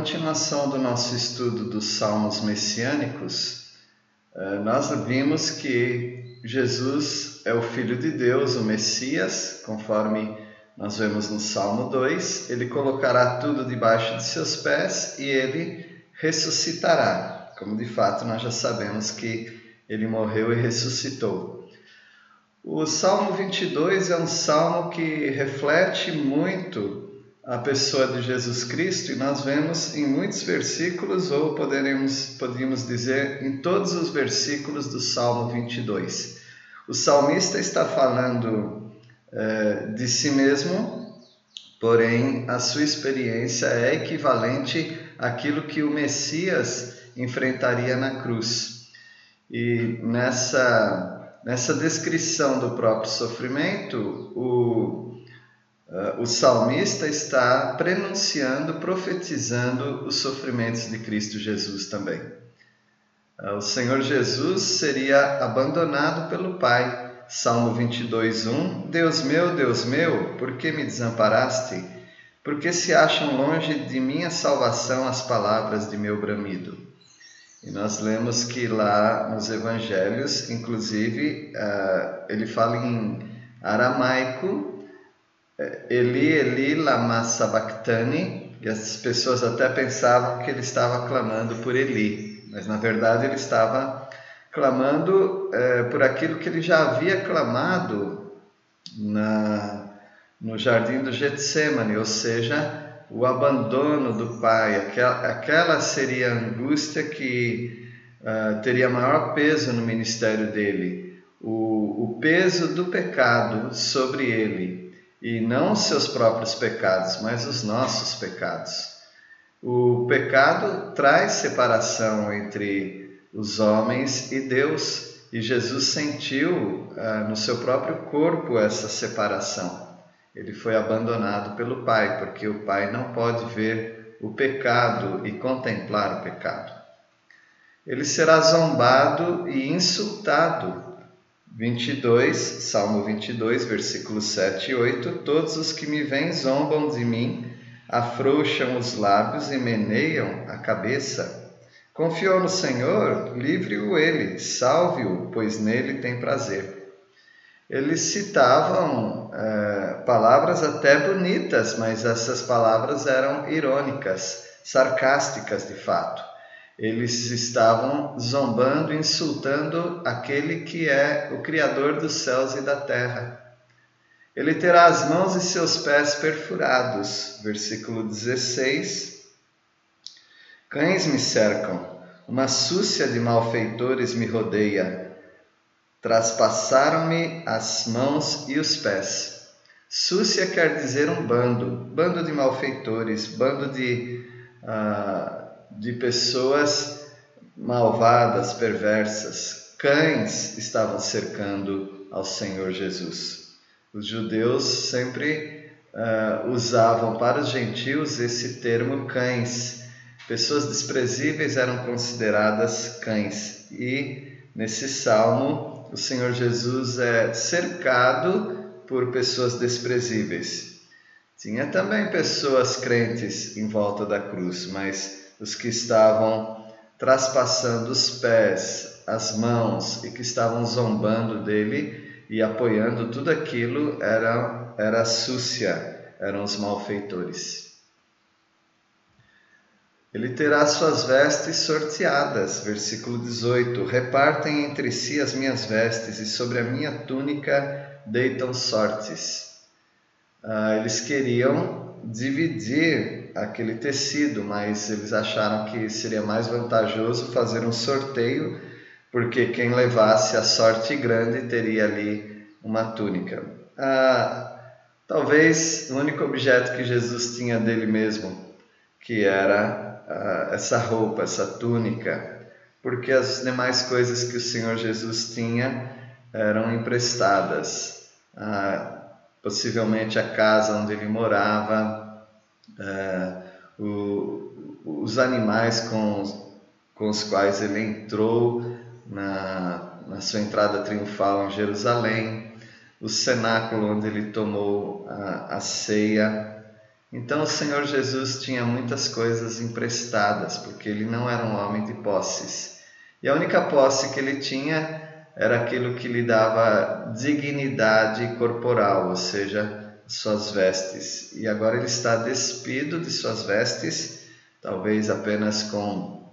continuação do nosso estudo dos Salmos Messiânicos, eh, nós vimos que Jesus é o Filho de Deus, o Messias, conforme nós vemos no Salmo 2. Ele colocará tudo debaixo de seus pés e ele ressuscitará, como de fato nós já sabemos que ele morreu e ressuscitou. O Salmo 22 é um salmo que reflete muito a pessoa de Jesus Cristo e nós vemos em muitos versículos, ou poderemos, podemos dizer em todos os versículos do Salmo 22. O salmista está falando é, de si mesmo, porém a sua experiência é equivalente àquilo que o Messias enfrentaria na cruz. E nessa, nessa descrição do próprio sofrimento, o o salmista está prenunciando, profetizando os sofrimentos de Cristo Jesus também. Uh, o Senhor Jesus seria abandonado pelo Pai. Salmo 22, 1: Deus meu, Deus meu, por que me desamparaste? Porque se acham longe de minha salvação as palavras de meu bramido. E nós lemos que lá nos evangelhos, inclusive, uh, ele fala em aramaico Eli, Eli, lama sabachthani, e as pessoas até pensavam que ele estava clamando por Eli, mas na verdade ele estava clamando é, por aquilo que ele já havia clamado na, no jardim do Getsemane, ou seja, o abandono do Pai. Aquela, aquela seria a angústia que uh, teria maior peso no ministério dele, o, o peso do pecado sobre ele e não os seus próprios pecados, mas os nossos pecados. O pecado traz separação entre os homens e Deus, e Jesus sentiu ah, no seu próprio corpo essa separação. Ele foi abandonado pelo Pai, porque o Pai não pode ver o pecado e contemplar o pecado. Ele será zombado e insultado 22, Salmo 22, versículos 7 e 8: Todos os que me veem zombam de mim, afrouxam os lábios e meneiam a cabeça. Confiou no Senhor, livre-o ele, salve-o, pois nele tem prazer. Eles citavam é, palavras até bonitas, mas essas palavras eram irônicas, sarcásticas de fato eles estavam zombando, insultando aquele que é o Criador dos céus e da terra. Ele terá as mãos e seus pés perfurados. Versículo 16. Cães me cercam, uma súcia de malfeitores me rodeia. Traspassaram-me as mãos e os pés. Súcia quer dizer um bando, bando de malfeitores, bando de. Uh, de pessoas malvadas, perversas, cães estavam cercando ao Senhor Jesus. Os judeus sempre uh, usavam para os gentios esse termo cães. Pessoas desprezíveis eram consideradas cães. E nesse salmo, o Senhor Jesus é cercado por pessoas desprezíveis. Tinha também pessoas crentes em volta da cruz, mas os que estavam traspassando os pés, as mãos e que estavam zombando dele e apoiando tudo aquilo era, era súcia, eram os malfeitores. Ele terá suas vestes sorteadas, versículo 18: Repartem entre si as minhas vestes, e sobre a minha túnica deitam sortes. Ah, eles queriam dividir aquele tecido, mas eles acharam que seria mais vantajoso fazer um sorteio, porque quem levasse a sorte grande teria ali uma túnica. Ah, talvez o único objeto que Jesus tinha dele mesmo, que era ah, essa roupa, essa túnica, porque as demais coisas que o Senhor Jesus tinha eram emprestadas. Ah, possivelmente a casa onde ele morava, é, o, os animais com, com os quais ele entrou na, na sua entrada triunfal em Jerusalém, o cenáculo onde ele tomou a, a ceia Então o Senhor Jesus tinha muitas coisas emprestadas, porque ele não era um homem de posses. E a única posse que ele tinha era aquilo que lhe dava dignidade corporal, ou seja, suas vestes. E agora ele está despido de suas vestes, talvez apenas com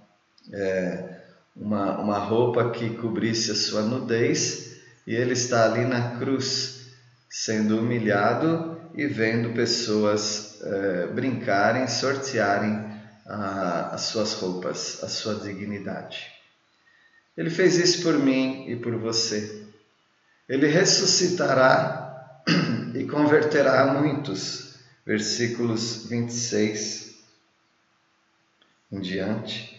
é, uma, uma roupa que cobrisse a sua nudez, e ele está ali na cruz, sendo humilhado e vendo pessoas é, brincarem, sortearem a, as suas roupas, a sua dignidade. Ele fez isso por mim e por você. Ele ressuscitará e converterá muitos. Versículos 26 em diante.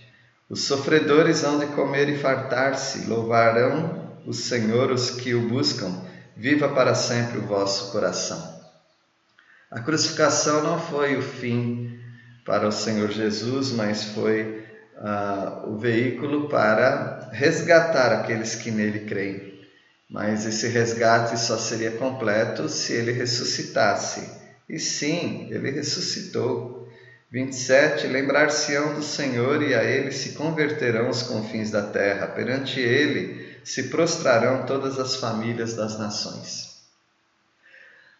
Os sofredores hão de comer e fartar-se, louvarão o Senhor os que o buscam. Viva para sempre o vosso coração. A crucificação não foi o fim para o Senhor Jesus, mas foi uh, o veículo para resgatar aqueles que nele creem. Mas esse resgate só seria completo se ele ressuscitasse. E sim, ele ressuscitou. 27. Lembrar-se-ão do Senhor e a ele se converterão os confins da terra. Perante ele se prostrarão todas as famílias das nações.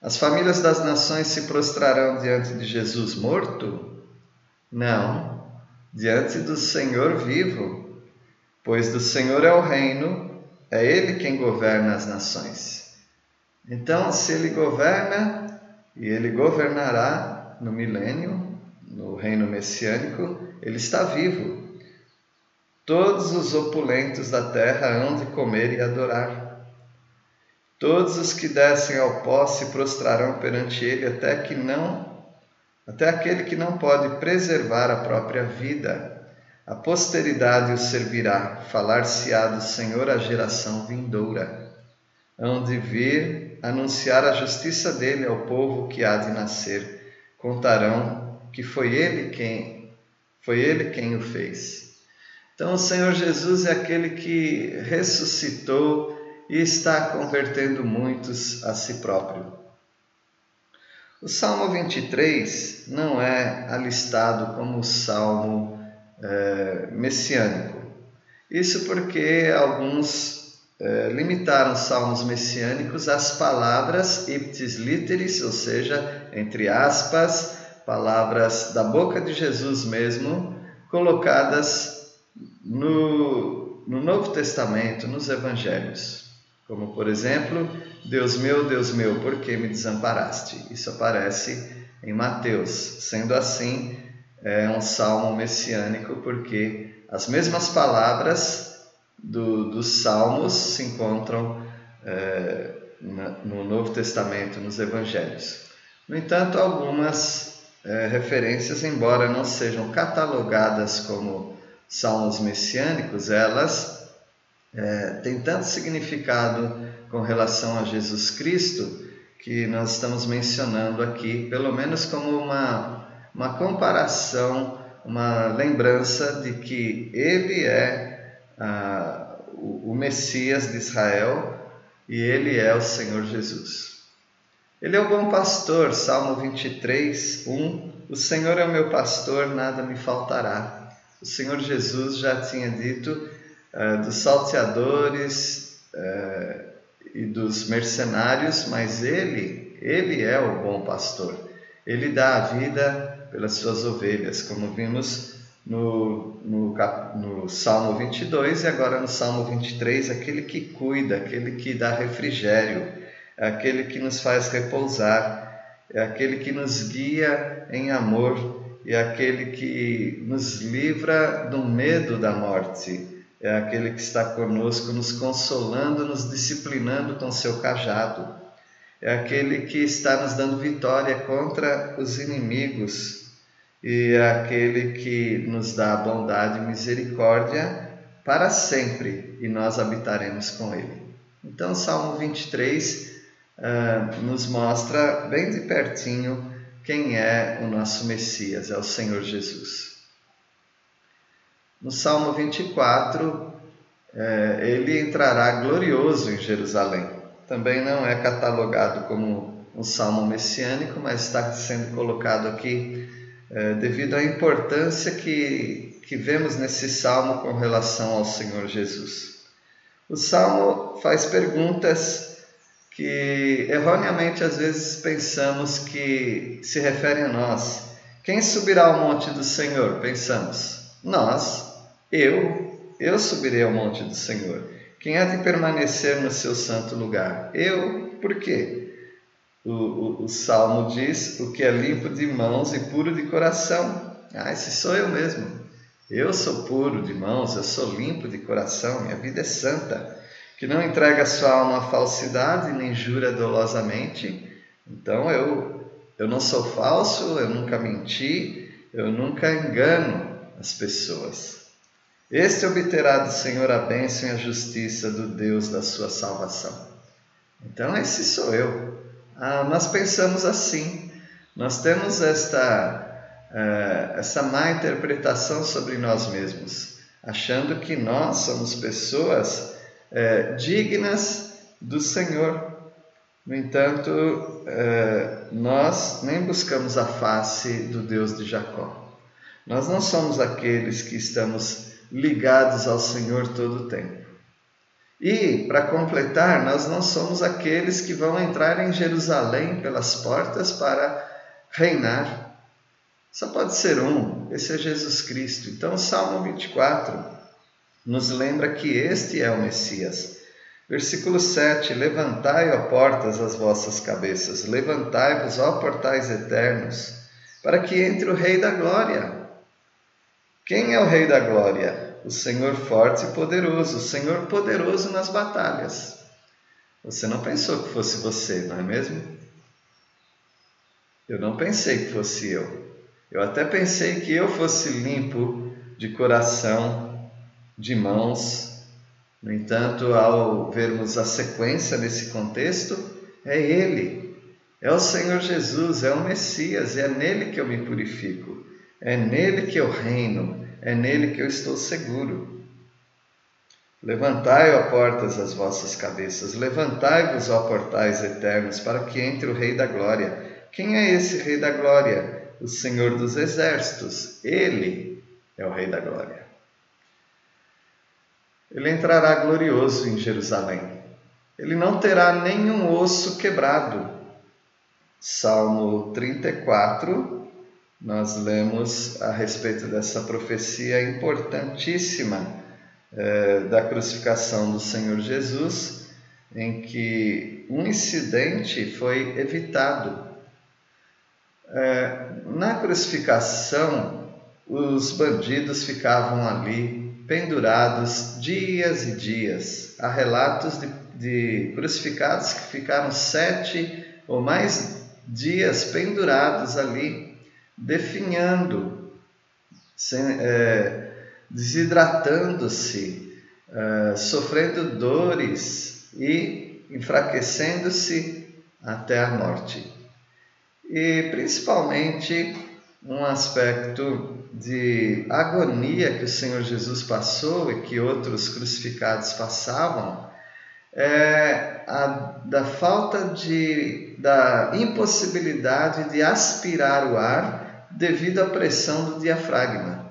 As famílias das nações se prostrarão diante de Jesus morto? Não, diante do Senhor vivo, pois do Senhor é o reino, é Ele quem governa as nações. Então, se Ele governa, e Ele governará no milênio, no reino messiânico, Ele está vivo. Todos os opulentos da terra hão de comer e adorar. Todos os que descem ao pó se prostrarão perante ele até que não até aquele que não pode preservar a própria vida. A posteridade o servirá, falar-se-á do Senhor a geração vindoura. Hão de vir anunciar a justiça dele ao povo que há de nascer. Contarão que foi ele quem foi ele quem o fez. Então o Senhor Jesus é aquele que ressuscitou e está convertendo muitos a si próprio. O Salmo 23 não é alistado como salmo é, messiânico. Isso porque alguns é, limitaram salmos messiânicos às palavras iptis literis, ou seja, entre aspas, palavras da boca de Jesus mesmo, colocadas no, no Novo Testamento, nos Evangelhos. Como, por exemplo, Deus meu, Deus meu, por que me desamparaste? Isso aparece em Mateus. Sendo assim, é um salmo messiânico, porque as mesmas palavras do, dos salmos se encontram é, no Novo Testamento, nos Evangelhos. No entanto, algumas é, referências, embora não sejam catalogadas como salmos messiânicos, elas é, tem tanto significado com relação a Jesus Cristo que nós estamos mencionando aqui, pelo menos como uma, uma comparação, uma lembrança de que ele é ah, o, Messias de Israel e ele é o Senhor Jesus. Ele é o bom pastor, Salmo 23, 1. O Senhor é o meu pastor, nada me faltará. O Senhor Jesus já tinha dito é, dos salteadores é, e dos mercenários, mas ele, ele é o bom pastor. Ele dá a vida pelas suas ovelhas, como vimos no, no, no Salmo 22 e agora no Salmo 23, aquele que cuida, aquele que dá refrigério, aquele que nos faz repousar, é aquele que nos guia em amor e é aquele que nos livra do medo da morte é aquele que está conosco, nos consolando, nos disciplinando com seu cajado. É aquele que está nos dando vitória contra os inimigos e é aquele que nos dá bondade e misericórdia para sempre e nós habitaremos com ele. Então, Salmo 23 uh, ah, nos mostra bem de pertinho quem é o nosso Messias, é o Senhor Jesus. No Salmo 24, é, ele entrará glorioso em Jerusalém. Também não é catalogado como um salmo messiânico, mas está sendo colocado aqui é, devido à importância que, que vemos nesse salmo com relação ao Senhor Jesus. O salmo faz perguntas que erroneamente às vezes pensamos que se referem a nós. Quem subirá ao monte do Senhor? Pensamos. Nós, eu, eu subirei ao monte do Senhor. Quem há de permanecer no seu santo lugar? Eu, por quê? O, o, o, salmo diz: o que é limpo de mãos e puro de coração. Ah, esse sou eu mesmo. Eu sou puro de mãos, eu sou limpo de coração, minha vida é santa. Que não entrega sua alma à falsidade nem jura dolosamente. Então eu, eu não sou falso, eu nunca menti, eu nunca engano as pessoas. Este obterá do Senhor a bênção e a justiça do Deus da sua salvação. Então, esse sou eu. Ah, nós pensamos assim, nós temos esta, uh, essa má interpretação sobre nós mesmos, achando que nós somos pessoas uh, dignas do Senhor. No entanto, uh, nós nem buscamos a face do Deus de Jacó. Nós não somos aqueles que estamos ligados ao Senhor todo o tempo. E, para completar, nós não somos aqueles que vão entrar em Jerusalém pelas portas para reinar. Só pode ser um, esse é Jesus Cristo. Então, o Salmo 24 nos lembra que este é o Messias. Versículo 7: Levantai, ó portas, as vossas cabeças, levantai-vos, ó portais eternos, para que entre o Rei da Glória. Quem é o Rei da Glória? O Senhor forte e poderoso, o Senhor poderoso nas batalhas. Você não pensou que fosse você, não é mesmo? Eu não pensei que fosse eu. Eu até pensei que eu fosse limpo de coração, de mãos. No entanto, ao vermos a sequência nesse contexto, é Ele, é o Senhor Jesus, é o Messias, é nele que eu me purifico. É nele que eu reino, é nele que eu estou seguro. Levantai, ó portas, as vossas cabeças, levantai-vos, ó portais eternos, para que entre o Rei da Glória. Quem é esse Rei da Glória? O Senhor dos Exércitos. Ele é o Rei da Glória. Ele entrará glorioso em Jerusalém. Ele não terá nenhum osso quebrado. Salmo 34, nós lemos a respeito dessa profecia importantíssima é, da crucificação do Senhor Jesus, em que um incidente foi evitado. É, na crucificação, os bandidos ficavam ali pendurados dias e dias. Há relatos de, de crucificados que ficaram sete ou mais dias pendurados ali definhando, é, desidratando-se, é, sofrendo dores e enfraquecendo-se até a morte. E principalmente um aspecto de agonia que o Senhor Jesus passou e que outros crucificados passavam é a da falta de da impossibilidade de aspirar o ar devido à pressão do diafragma.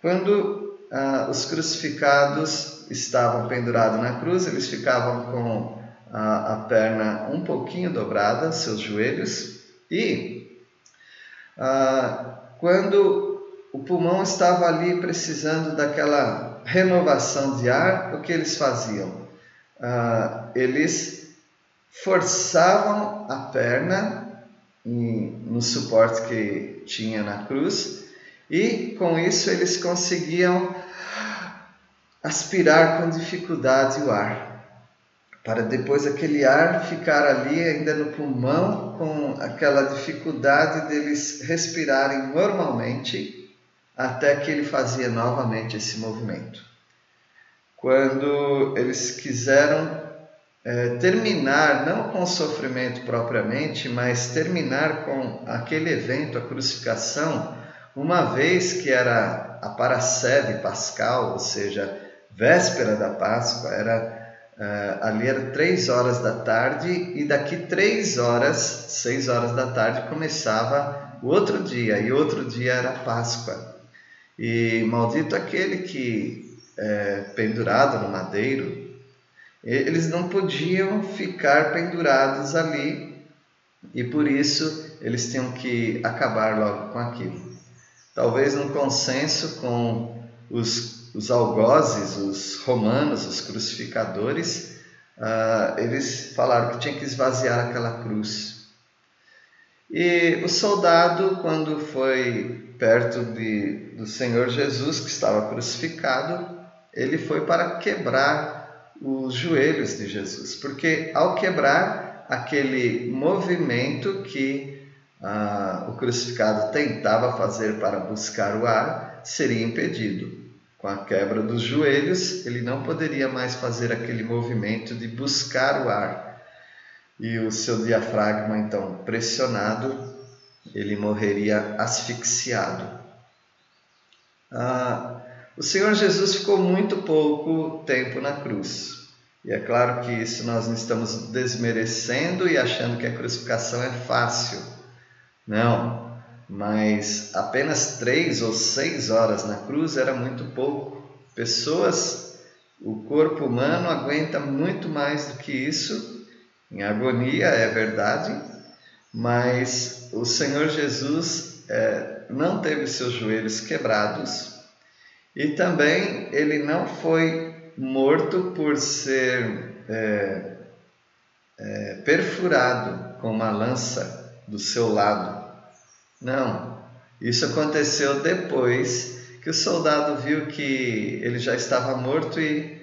Quando ah, os crucificados estavam pendurados na cruz, eles ficavam com a, a perna um pouquinho dobrada, seus joelhos, e ah, quando o pulmão estava ali precisando daquela renovação de ar, o que eles faziam? Ah, eles forçavam a perna no suporte que tinha na cruz, e com isso eles conseguiam aspirar com dificuldade o ar, para depois aquele ar ficar ali ainda no pulmão, com aquela dificuldade deles respirarem normalmente, até que ele fazia novamente esse movimento. Quando eles quiseram é, terminar, não com o sofrimento propriamente, mas terminar com aquele evento, a crucificação, uma vez que era a paracebe pascal, ou seja, véspera da Páscoa, era Uh, ali era três horas da tarde e daqui três horas, seis horas da tarde, começava o outro dia e outro dia era Páscoa. E maldito aquele que é pendurado no madeiro, eles não podiam ficar pendurados ali e por isso eles tinham que acabar logo com aquilo. Talvez num consenso com os os algozes, os romanos, os crucificadores, uh, eles falaram que tinha que esvaziar aquela cruz. E o soldado, quando foi perto de, do Senhor Jesus, que estava crucificado, ele foi para quebrar os joelhos de Jesus, porque ao quebrar aquele movimento que ah, o crucificado tentava fazer para buscar o ar, seria impedido. Com a quebra dos joelhos, ele não poderia mais fazer aquele movimento de buscar o ar. E o seu diafragma, então, pressionado, ele morreria asfixiado. Ah, o Senhor Jesus ficou muito pouco tempo na cruz. E é claro que isso nós não estamos desmerecendo e achando que a crucificação é fácil. Não, mas apenas três ou seis horas na cruz era muito pouco. Pessoas, o corpo humano aguenta muito mais do que isso, em agonia, é verdade, mas o Senhor Jesus é, não teve seus joelhos quebrados e também ele não foi morto por ser é, é, perfurado com uma lança do seu lado. Não, isso aconteceu depois que o soldado viu que ele já estava morto e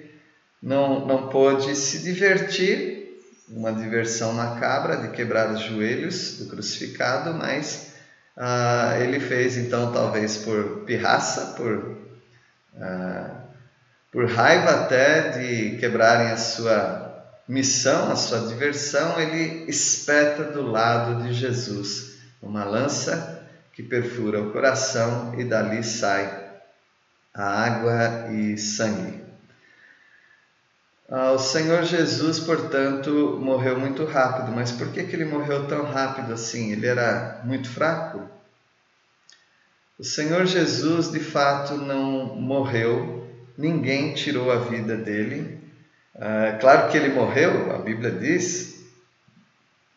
não, não pôde se divertir, uma diversão macabra de quebrar os joelhos do crucificado, mas ah, ele fez então, talvez por pirraça, por, ah, por raiva até de quebrarem a sua missão, a sua diversão, ele espeta do lado de Jesus uma lança que perfura o coração e dali sai a água e sangue. Ah, o Senhor Jesus, portanto, morreu muito rápido, mas por que, que ele morreu tão rápido assim? Ele era muito fraco? O Senhor Jesus, de fato, não morreu, ninguém tirou a vida dele. Ah, claro que ele morreu, a Bíblia diz,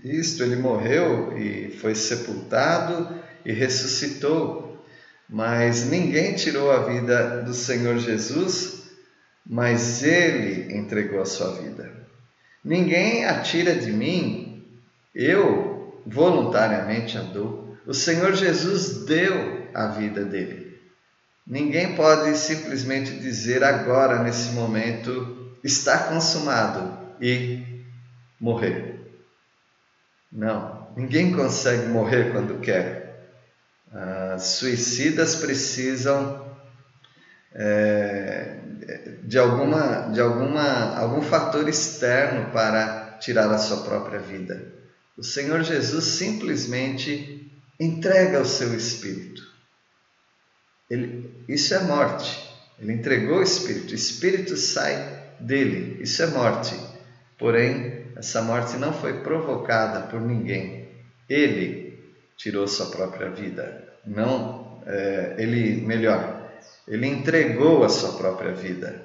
isto, ele morreu e foi sepultado e ressuscitou, mas ninguém tirou a vida do Senhor Jesus, mas ele entregou a sua vida. Ninguém a tira de mim, eu voluntariamente a dou. O Senhor Jesus deu a vida dele. Ninguém pode simplesmente dizer agora, nesse momento, está consumado e morrer. Não, ninguém consegue morrer quando quer. Ah, suicidas precisam é, de, alguma, de alguma, algum fator externo para tirar a sua própria vida. O Senhor Jesus simplesmente entrega o seu espírito. Ele, isso é morte. Ele entregou o espírito. O espírito sai dele. Isso é morte. Porém, essa morte não foi provocada por ninguém. Ele tirou sua própria vida. Não, é, ele, melhor, ele entregou a sua própria vida.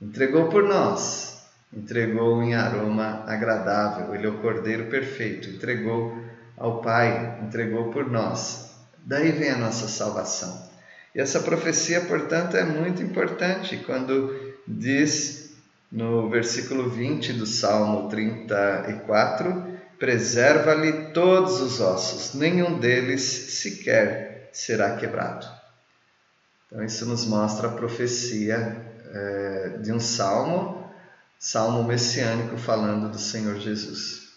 Entregou por nós. Entregou em aroma agradável. Ele é o Cordeiro perfeito. Entregou ao Pai. Entregou por nós. Daí vem a nossa salvação. E essa profecia, portanto, é muito importante quando diz no versículo 20 do Salmo 34, preserva-lhe todos os ossos, nenhum deles sequer será quebrado. Então, isso nos mostra a profecia é, de um salmo, salmo messiânico falando do Senhor Jesus.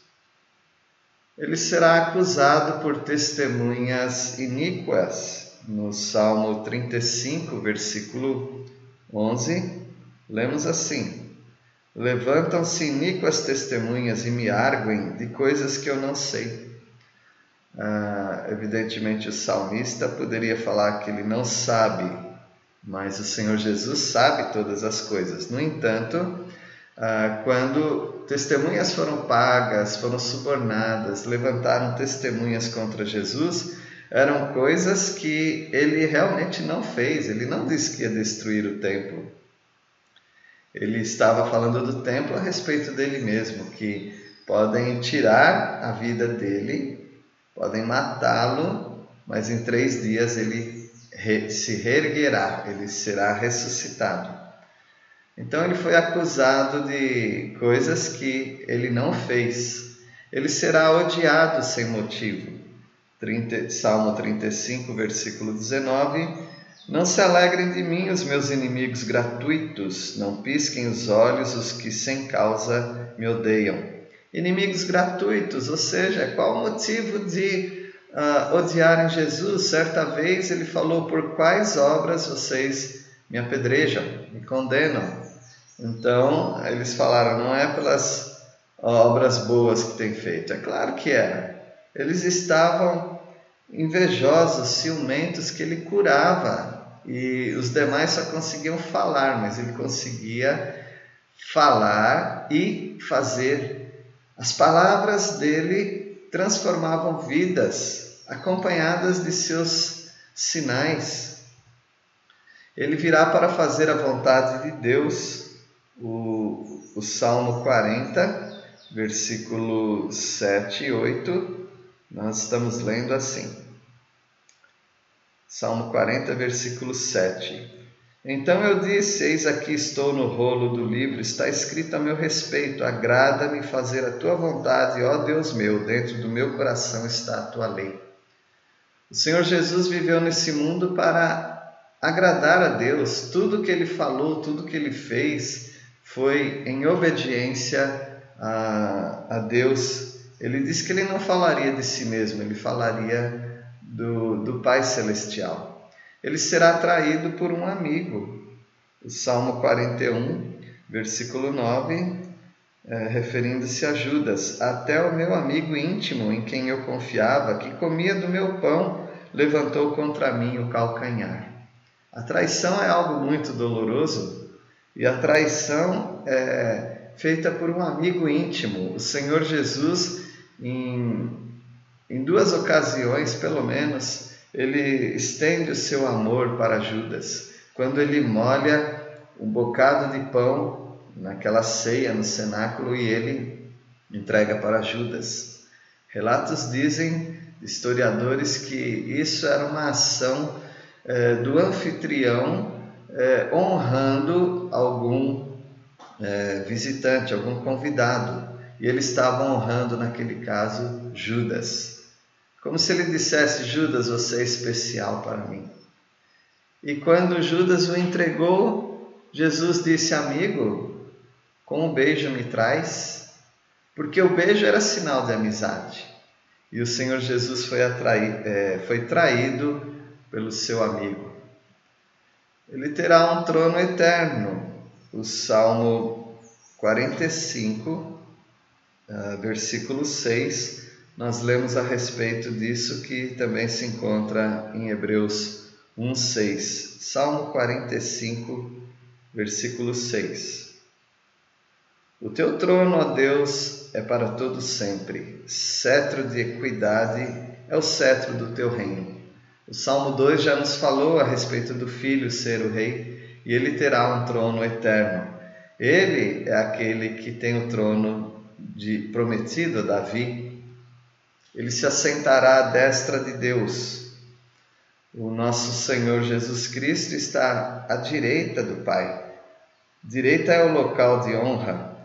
Ele será acusado por testemunhas iníquas. No Salmo 35, versículo 11, lemos assim: Levantam-se iníquas testemunhas e me arguem de coisas que eu não sei. Ah, evidentemente, o salmista poderia falar que ele não sabe, mas o Senhor Jesus sabe todas as coisas. No entanto, ah, quando testemunhas foram pagas, foram subornadas, levantaram testemunhas contra Jesus, eram coisas que ele realmente não fez, ele não disse que ia destruir o templo. Ele estava falando do templo a respeito dele mesmo, que podem tirar a vida dele, podem matá-lo, mas em três dias ele se reerguerá, ele será ressuscitado. Então ele foi acusado de coisas que ele não fez. Ele será odiado sem motivo. 30, Salmo 35, versículo 19. Não se alegrem de mim os meus inimigos gratuitos, não pisquem os olhos os que sem causa me odeiam. Inimigos gratuitos, ou seja, qual o motivo de uh, odiarem Jesus? Certa vez ele falou: Por quais obras vocês me apedrejam, me condenam? Então, eles falaram, não é pelas obras boas que tem feito. É claro que era. Eles estavam invejosos, ciumentos que ele curava e os demais só conseguiam falar, mas ele conseguia falar e fazer. As palavras dele transformavam vidas, acompanhadas de seus sinais. Ele virá para fazer a vontade de Deus o, o Salmo 40, versículo 7 e 8, nós estamos lendo assim. Salmo 40, versículo 7. Então eu disse: Eis aqui estou no rolo do livro, está escrito a meu respeito: agrada-me fazer a tua vontade, ó Deus meu, dentro do meu coração está a tua lei. O Senhor Jesus viveu nesse mundo para agradar a Deus, tudo que ele falou, tudo que ele fez, foi em obediência a, a Deus. Ele disse que ele não falaria de si mesmo, ele falaria do, do Pai Celestial. Ele será traído por um amigo. O Salmo 41, versículo 9, é, referindo-se a Judas: Até o meu amigo íntimo, em quem eu confiava, que comia do meu pão, levantou contra mim o calcanhar. A traição é algo muito doloroso, e a traição é feita por um amigo íntimo. O Senhor Jesus, em, em duas ocasiões, pelo menos, ele estende o seu amor para Judas. Quando ele molha um bocado de pão naquela ceia no cenáculo e ele entrega para Judas. Relatos dizem, historiadores, que isso era uma ação é, do anfitrião é, honrando algum é, visitante, algum convidado. E ele estava honrando, naquele caso, Judas. Como se ele dissesse: Judas, você é especial para mim. E quando Judas o entregou, Jesus disse: Amigo, com um beijo me traz, porque o beijo era sinal de amizade. E o Senhor Jesus foi, atraído, é, foi traído pelo seu amigo ele terá um trono eterno. O Salmo 45, ah, versículo 6, nós lemos a respeito disso que também se encontra em Hebreus 1:6. Salmo 45, versículo 6. O teu trono, ó Deus, é para todo sempre. Cetro de equidade é o cetro do teu reino. O Salmo 2 já nos falou a respeito do filho ser o rei e ele terá um trono eterno. Ele é aquele que tem o trono de prometido a Davi. Ele se assentará à destra de Deus. O nosso Senhor Jesus Cristo está à direita do Pai. Direita é o local de honra.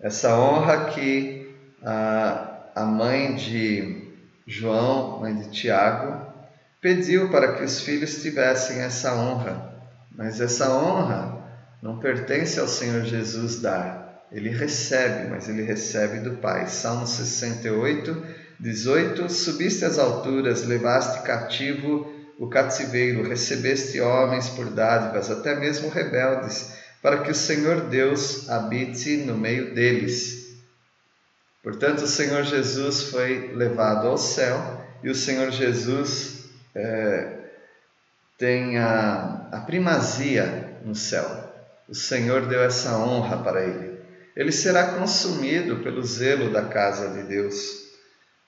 Essa honra que a, a mãe de João, mãe de Tiago, pediu para que os filhos tivessem essa honra, mas essa honra não pertence ao Senhor Jesus dar. Ele recebe, mas ele recebe do Pai. Salmo 68, 18: Subiste às alturas, levaste cativo o cativeiro, recebeste homens por dádivas, até mesmo rebeldes, para que o Senhor Deus habite no meio deles. Portanto, o Senhor Jesus foi levado ao céu e o Senhor Jesus é, tem a, a primazia no céu. O Senhor deu essa honra para ele. ele será consumido pelo zelo da casa de Deus.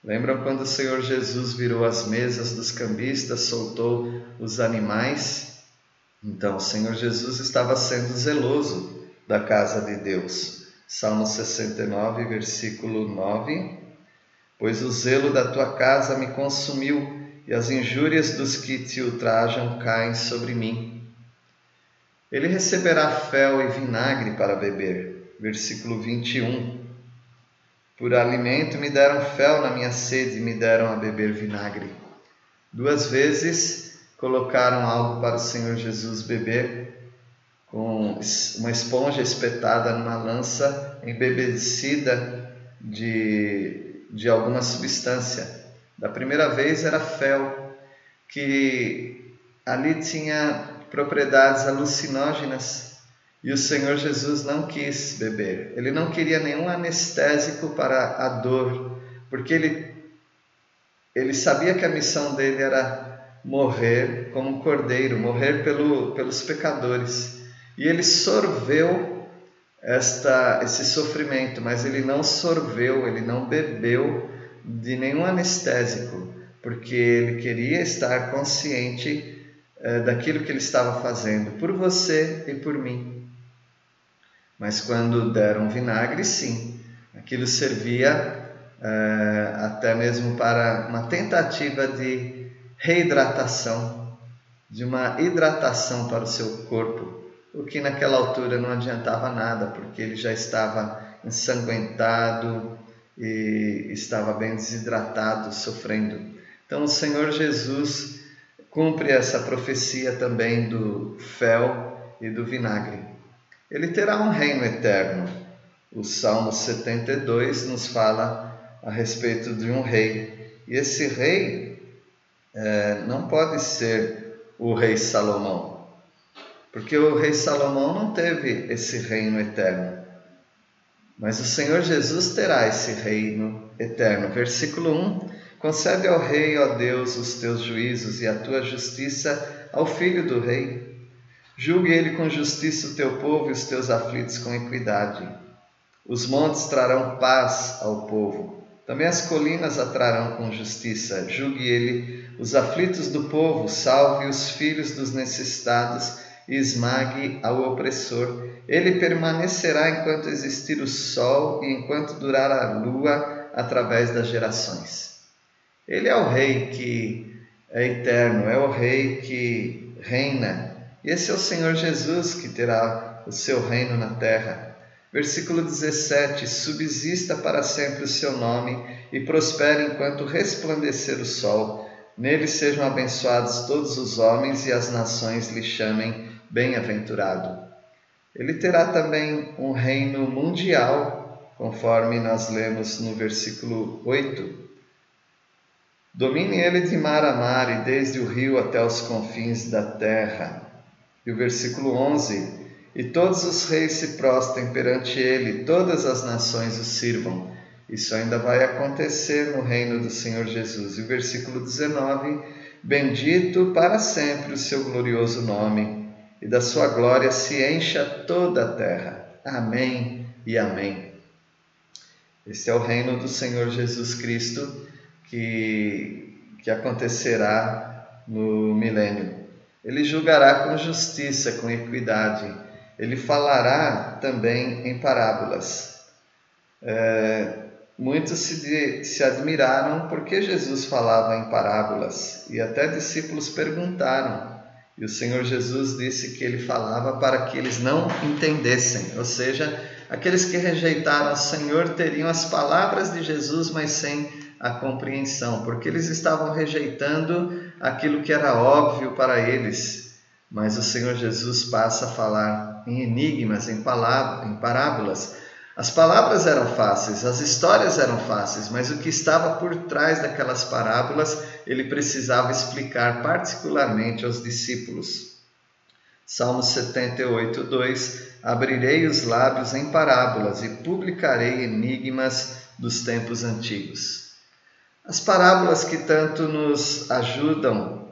Lembram quando o Senhor Jesus virou as mesas dos cambistas, soltou os animais? Então, o Senhor Jesus estava sendo zeloso da casa de Deus. Salmo 69, versículo 9. Pois o zelo da tua casa me consumiu e as injúrias dos que te ultrajam caem sobre mim. Ele receberá fel e vinagre para beber. Versículo 21. Por alimento me deram fel na minha sede e me deram a beber vinagre. Duas vezes colocaram algo para o Senhor Jesus beber, com uma esponja espetada numa lança embebedecida de, de alguma substância. Da primeira vez era fel, que ali tinha propriedades alucinógenas e o Senhor Jesus não quis beber. Ele não queria nenhum anestésico para a dor, porque ele, ele sabia que a missão dele era morrer como um cordeiro, morrer pelo, pelos pecadores. E ele sorveu esta, esse sofrimento, mas ele não sorveu, ele não bebeu de nenhum anestésico, porque ele queria estar consciente eh, daquilo que ele estava fazendo por você e por mim. Mas quando deram vinagre, sim, aquilo servia eh, até mesmo para uma tentativa de reidratação, de uma hidratação para o seu corpo, o que naquela altura não adiantava nada, porque ele já estava ensanguentado, e estava bem desidratado, sofrendo. Então o Senhor Jesus cumpre essa profecia também do fel e do vinagre. Ele terá um reino eterno. O Salmo 72 nos fala a respeito de um rei. E esse rei é, não pode ser o rei Salomão, porque o rei Salomão não teve esse reino eterno. Mas o Senhor Jesus terá esse reino eterno. Versículo 1: Concede ao rei, ó Deus, os teus juízos e a tua justiça ao filho do rei. Julgue ele com justiça o teu povo e os teus aflitos com equidade. Os montes trarão paz ao povo. Também as colinas atrarão com justiça. Julgue ele os aflitos do povo, salve os filhos dos necessitados e esmague ao opressor. Ele permanecerá enquanto existir o sol e enquanto durar a lua através das gerações. Ele é o rei que é eterno, é o rei que reina. E esse é o Senhor Jesus que terá o seu reino na terra. Versículo 17: Subsista para sempre o seu nome e prospere enquanto resplandecer o sol. Nele sejam abençoados todos os homens e as nações lhe chamem bem-aventurado. Ele terá também um reino mundial, conforme nós lemos no versículo 8. Domine ele de mar a mar e desde o rio até os confins da terra. E o versículo 11: E todos os reis se prostem perante ele, todas as nações o sirvam. Isso ainda vai acontecer no reino do Senhor Jesus. E o versículo 19: Bendito para sempre o seu glorioso nome e da sua glória se encha toda a terra. Amém e amém. Este é o reino do Senhor Jesus Cristo que, que acontecerá no milênio. Ele julgará com justiça, com equidade. Ele falará também em parábolas. É, muitos se, se admiraram porque Jesus falava em parábolas e até discípulos perguntaram e o Senhor Jesus disse que ele falava para que eles não entendessem, ou seja, aqueles que rejeitaram o Senhor teriam as palavras de Jesus, mas sem a compreensão, porque eles estavam rejeitando aquilo que era óbvio para eles. Mas o Senhor Jesus passa a falar em enigmas, em, palavras, em parábolas, as palavras eram fáceis, as histórias eram fáceis, mas o que estava por trás daquelas parábolas ele precisava explicar particularmente aos discípulos. Salmo 78, 2: Abrirei os lábios em parábolas e publicarei enigmas dos tempos antigos. As parábolas que tanto nos ajudam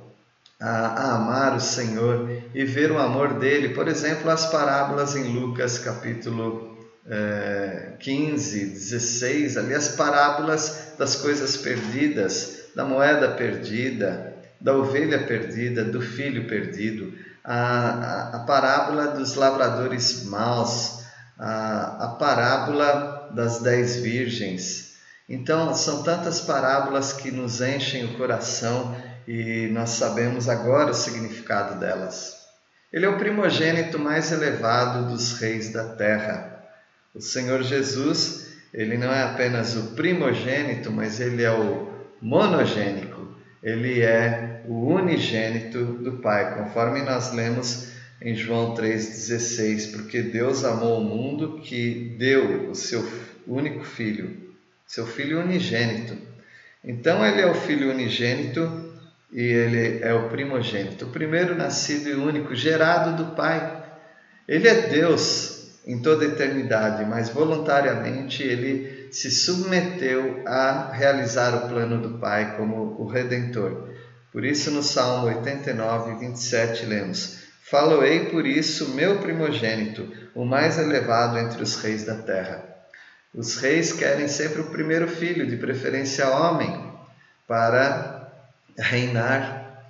a, amar o Senhor e ver o amor dele, por exemplo, as parábolas em Lucas capítulo é, 15, 16, ali as parábolas das coisas perdidas, da moeda perdida, da ovelha perdida, do filho perdido, a, a, a parábola dos lavradores maus, a, a parábola das dez virgens. Então, são tantas parábolas que nos enchem o coração e nós sabemos agora o significado delas. Ele é o primogênito mais elevado dos reis da terra. O Senhor Jesus, ele não é apenas o primogênito, mas ele é o monogênico. Ele é o unigênito do Pai, conforme nós lemos em João 3,16, porque Deus amou o mundo que deu o seu único filho, seu filho unigênito. Então ele é o filho unigênito e ele é o primogênito, o primeiro nascido e único, gerado do Pai. Ele é Deus em toda eternidade, mas voluntariamente ele se submeteu a realizar o plano do Pai como o Redentor. Por isso, no Salmo 89, 27, lemos: Faloei por isso meu primogênito, o mais elevado entre os reis da terra. Os reis querem sempre o primeiro filho, de preferência homem, para reinar.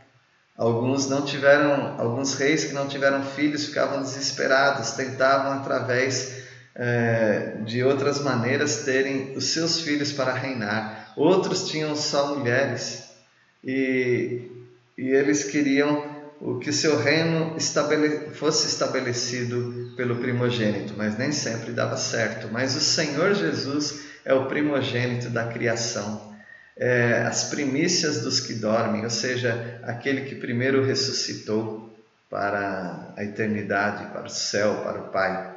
Alguns não tiveram, alguns reis que não tiveram filhos ficavam desesperados, tentavam através é, de outras maneiras terem os seus filhos para reinar. Outros tinham só mulheres e, e eles queriam o que o seu reino estabele, fosse estabelecido pelo primogênito, mas nem sempre dava certo. Mas o Senhor Jesus é o primogênito da criação é, as primícias dos que dormem, ou seja, aquele que primeiro ressuscitou para a eternidade, para o céu, para o Pai.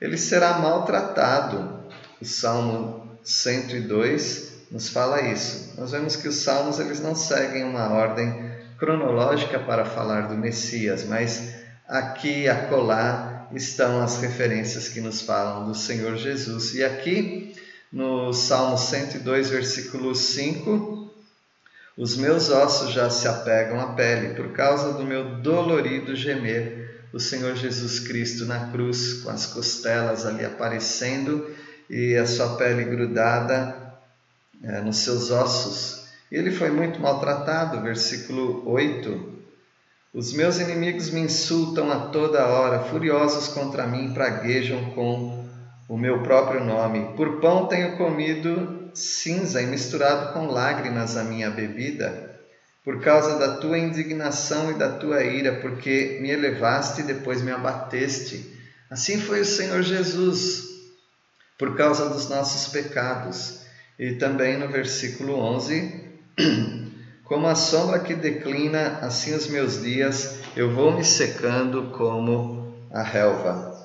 Ele será maltratado. O Salmo 102 nos fala isso. Nós vemos que os salmos eles não seguem uma ordem cronológica para falar do Messias, mas aqui e acolá estão as referências que nos falam do Senhor Jesus. E aqui no Salmo 102, versículo 5, os meus ossos já se apegam à pele por causa do meu dolorido gemer. O Senhor Jesus Cristo na cruz, com as costelas ali aparecendo e a sua pele grudada é, nos seus ossos. Ele foi muito maltratado, versículo 8. Os meus inimigos me insultam a toda hora, furiosos contra mim, praguejam com o meu próprio nome. Por pão tenho comido cinza e misturado com lágrimas a minha bebida, por causa da tua indignação e da tua ira, porque me elevaste e depois me abateste. Assim foi o Senhor Jesus, por causa dos nossos pecados. E também no versículo 11, como a sombra que declina, assim os meus dias, eu vou me secando como a relva.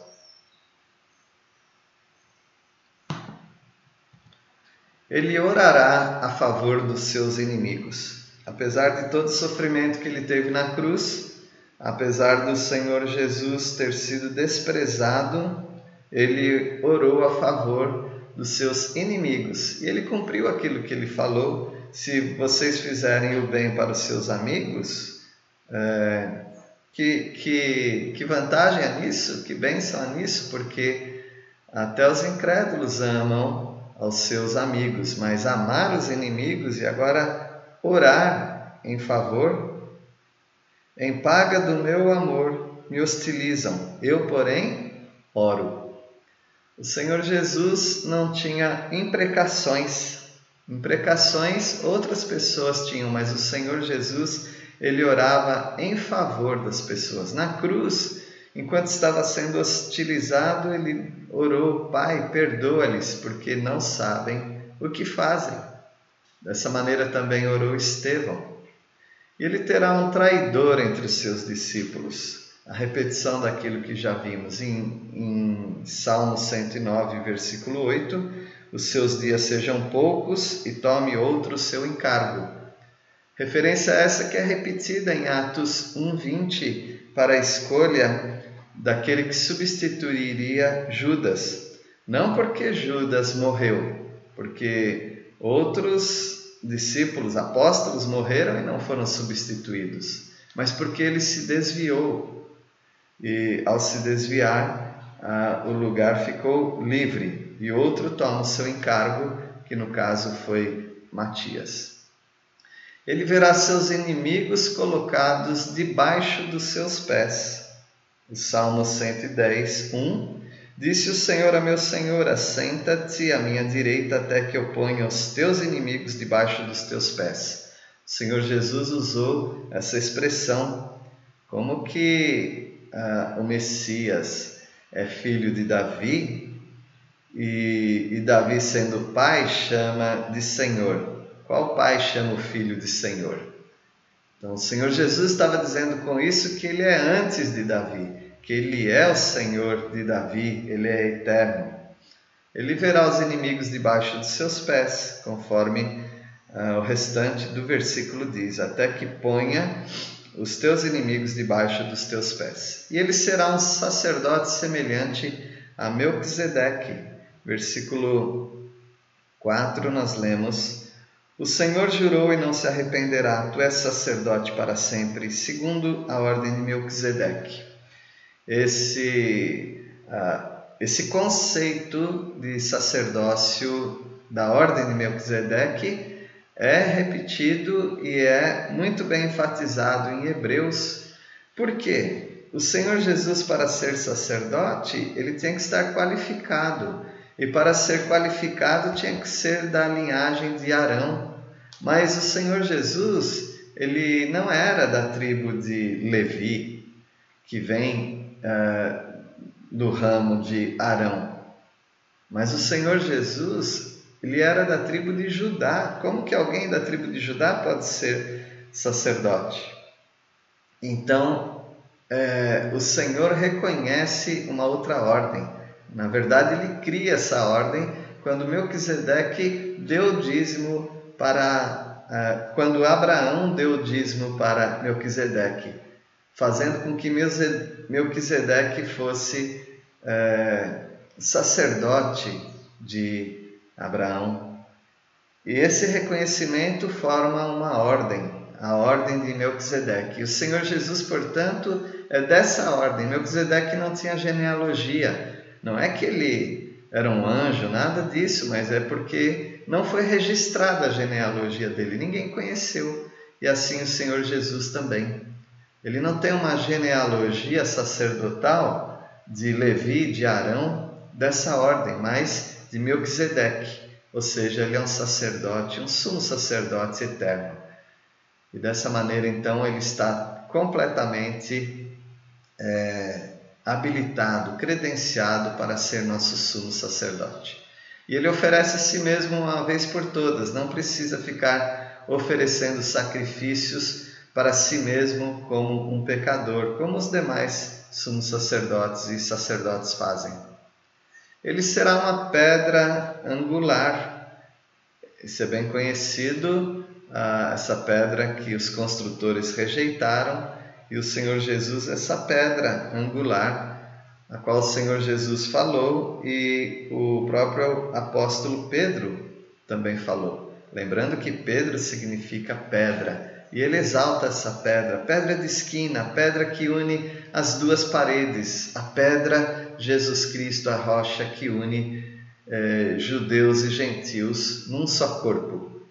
ele orará a favor dos seus inimigos. Apesar de todo o sofrimento que ele teve na cruz, apesar do Senhor Jesus ter sido desprezado, ele orou a favor dos seus inimigos. E ele cumpriu aquilo que ele falou: se vocês fizerem o bem para os seus amigos, é, que, que, que vantagem é nisso? Que bênção é nisso? Porque até os incrédulos amam aos seus amigos, mas amar os inimigos e agora orar em favor. Em paga do meu amor me hostilizam, eu, porém, oro. O Senhor Jesus não tinha imprecações. Imprecações outras pessoas tinham, mas o Senhor Jesus, ele orava em favor das pessoas. Na cruz, Enquanto estava sendo hostilizado, ele orou: Pai, perdoa-lhes, porque não sabem o que fazem. Dessa maneira também orou Estevão. Ele terá um traidor entre os seus discípulos. A repetição daquilo que já vimos em, em Salmo 109, versículo 8: Os seus dias sejam poucos e tome outro seu encargo. Referência essa que é repetida em Atos 1:20 para a escolha daquele que substituiria Judas. Não porque Judas morreu, porque outros discípulos, apóstolos morreram e não foram substituídos, mas porque ele se desviou. E ao se desviar, ah, o lugar ficou livre e outro toma o seu encargo, que no caso foi Matias. Ele verá seus inimigos colocados debaixo dos seus pés. O Salmo 110, 1 Disse o Senhor a meu Senhor: Assenta-te à minha direita até que eu ponha os teus inimigos debaixo dos teus pés. O Senhor Jesus usou essa expressão como que ah, o Messias é filho de Davi e, e Davi, sendo pai, chama de Senhor. Qual pai chama o filho de Senhor? Então, o Senhor Jesus estava dizendo com isso que ele é antes de Davi que Ele é o Senhor de Davi, Ele é eterno. Ele verá os inimigos debaixo de seus pés, conforme uh, o restante do versículo diz, até que ponha os teus inimigos debaixo dos teus pés. E ele será um sacerdote semelhante a Melquisedeque. Versículo 4 nós lemos: O Senhor jurou e não se arrependerá, tu és sacerdote para sempre, segundo a ordem de Melquisedeque esse, uh, esse conceito de sacerdócio da ordem de Melquisedeque é repetido e é muito bem enfatizado em Hebreus. Por quê? O Senhor Jesus, para ser sacerdote, ele tem que estar qualificado. E para ser qualificado, tinha que ser da linhagem de Arão. Mas o Senhor Jesus, ele não era da tribo de Levi, que vem é, do ramo de Arão. Mas o Senhor Jesus, ele era da tribo de Judá. Como que alguém da tribo de Judá pode ser sacerdote? Então, é, o Senhor reconhece uma outra ordem. Na verdade, ele cria essa ordem quando Melquisedeque deu dízimo para. É, quando Abraão deu dízimo para Melquisedeque fazendo com que Melquisedeque fosse é, sacerdote de Abraão. E esse reconhecimento forma uma ordem, a ordem de Melquisedeque. O Senhor Jesus, portanto, é dessa ordem. Melquisedeque não tinha genealogia. Não é que ele era um anjo, nada disso, mas é porque não foi registrada a genealogia dele, ninguém conheceu. E assim o Senhor Jesus também. Ele não tem uma genealogia sacerdotal de Levi, de Arão, dessa ordem, mas de Melquisedeque, ou seja, ele é um sacerdote, um sumo sacerdote eterno. E dessa maneira, então, ele está completamente é, habilitado, credenciado para ser nosso sumo sacerdote. E ele oferece a si mesmo uma vez por todas, não precisa ficar oferecendo sacrifícios para si mesmo como um pecador, como os demais sumos sacerdotes e sacerdotes fazem. Ele será uma pedra angular. Isso é bem conhecido, ah, essa pedra que os construtores rejeitaram, e o Senhor Jesus, essa pedra angular, a qual o Senhor Jesus falou e o próprio apóstolo Pedro também falou. Lembrando que Pedro significa pedra, e ele exalta essa pedra, pedra de esquina, pedra que une as duas paredes, a pedra Jesus Cristo, a rocha que une eh, judeus e gentios num só corpo.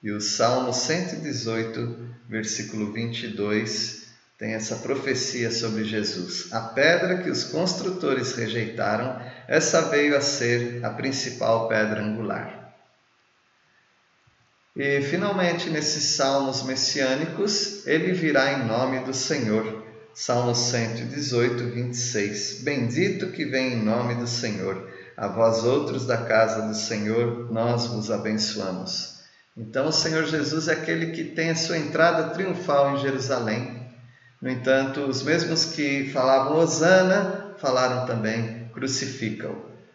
E o Salmo 118, versículo 22, tem essa profecia sobre Jesus. A pedra que os construtores rejeitaram, essa veio a ser a principal pedra angular. E finalmente, nesses salmos messiânicos, ele virá em nome do Senhor. Salmo 118, 26. Bendito que vem em nome do Senhor. A vós outros da casa do Senhor, nós vos abençoamos. Então, o Senhor Jesus é aquele que tem a sua entrada triunfal em Jerusalém. No entanto, os mesmos que falavam Hosana, falaram também crucificam.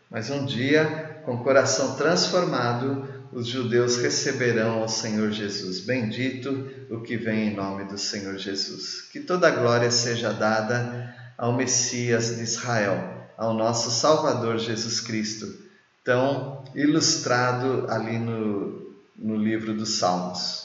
Mas um dia, com o coração transformado, os judeus receberão ao Senhor Jesus. Bendito o que vem em nome do Senhor Jesus. Que toda a glória seja dada ao Messias de Israel, ao nosso Salvador Jesus Cristo, tão ilustrado ali no, no livro dos Salmos.